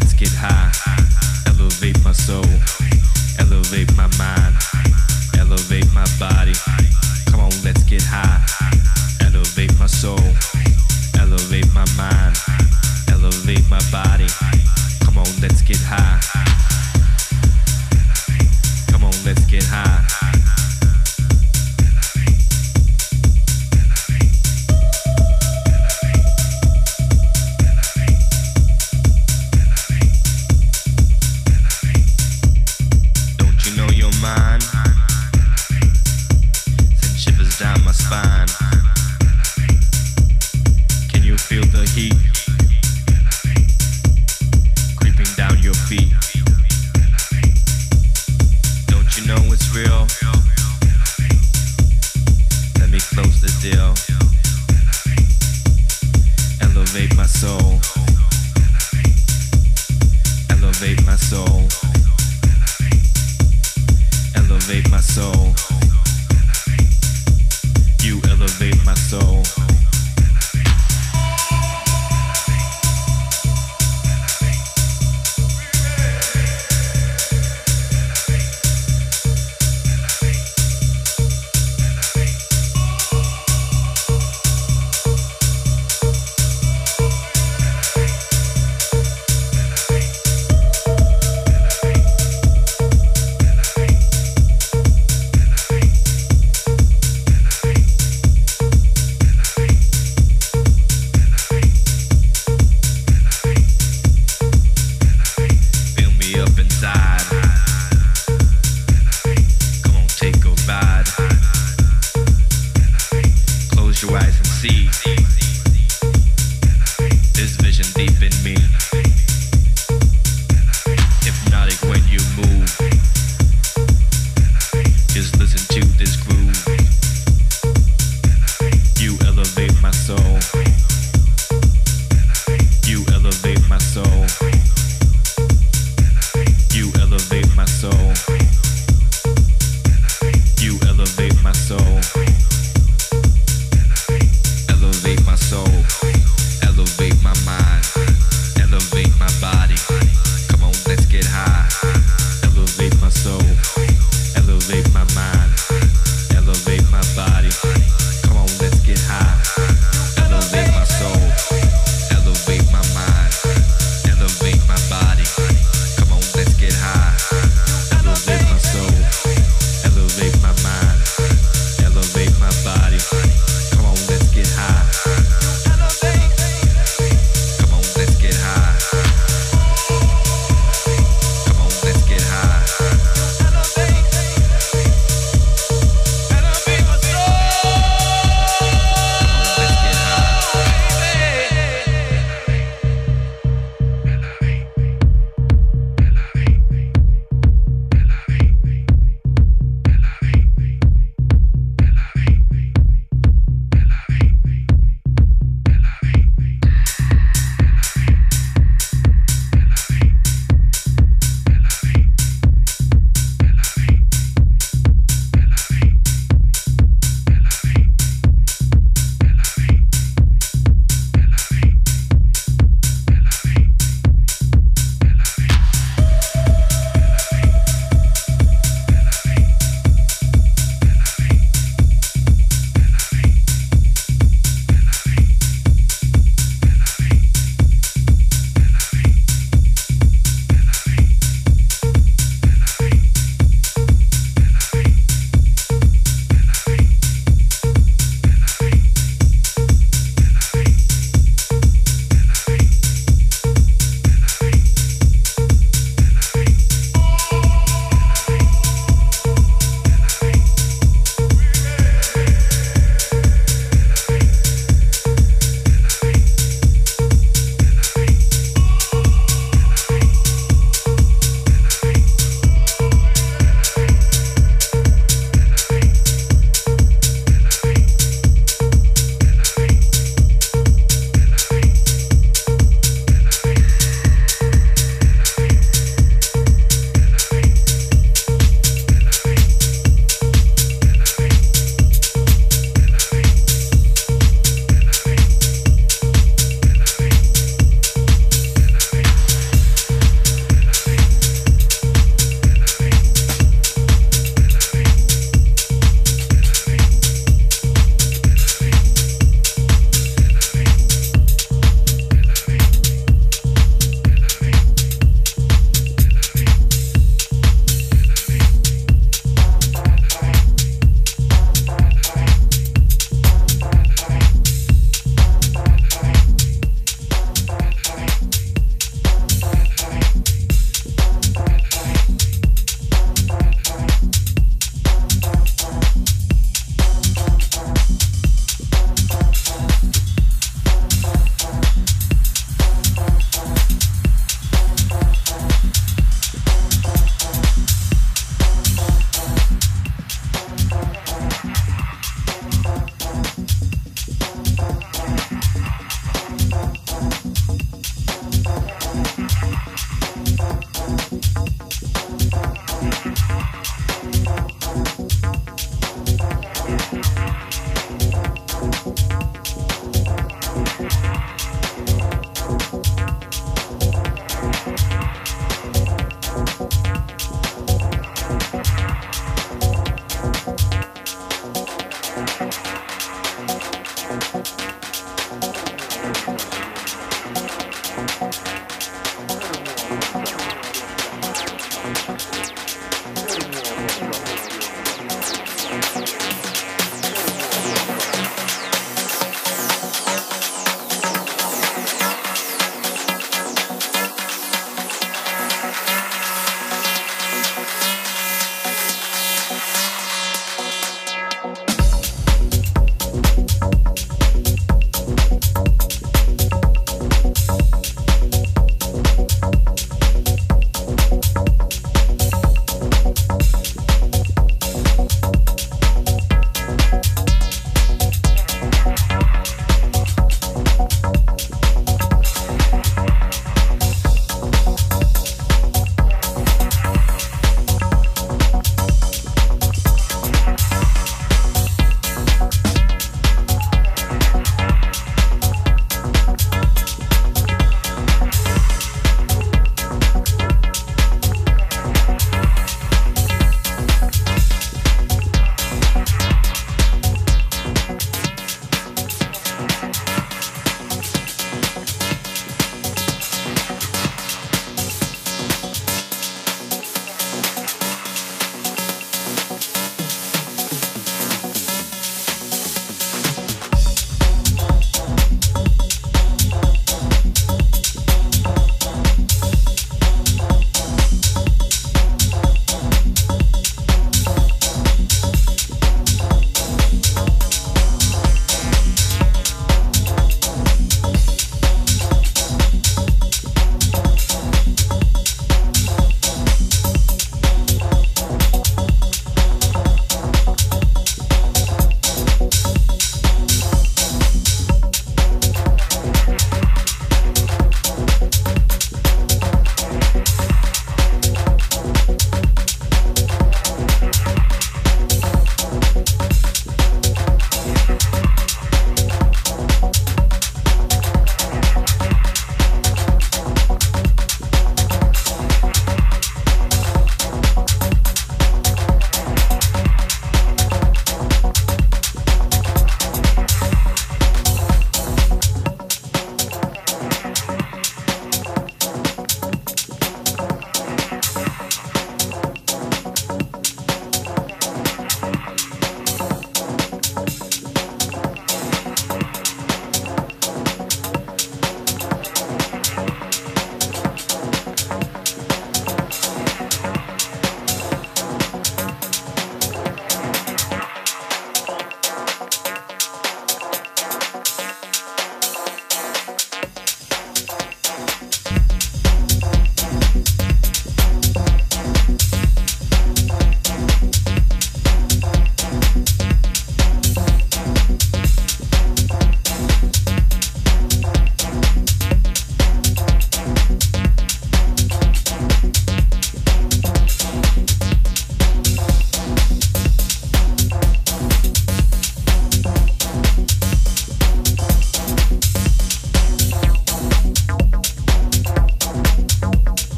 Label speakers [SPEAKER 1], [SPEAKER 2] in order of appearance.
[SPEAKER 1] Let's get high. Elevate my soul, elevate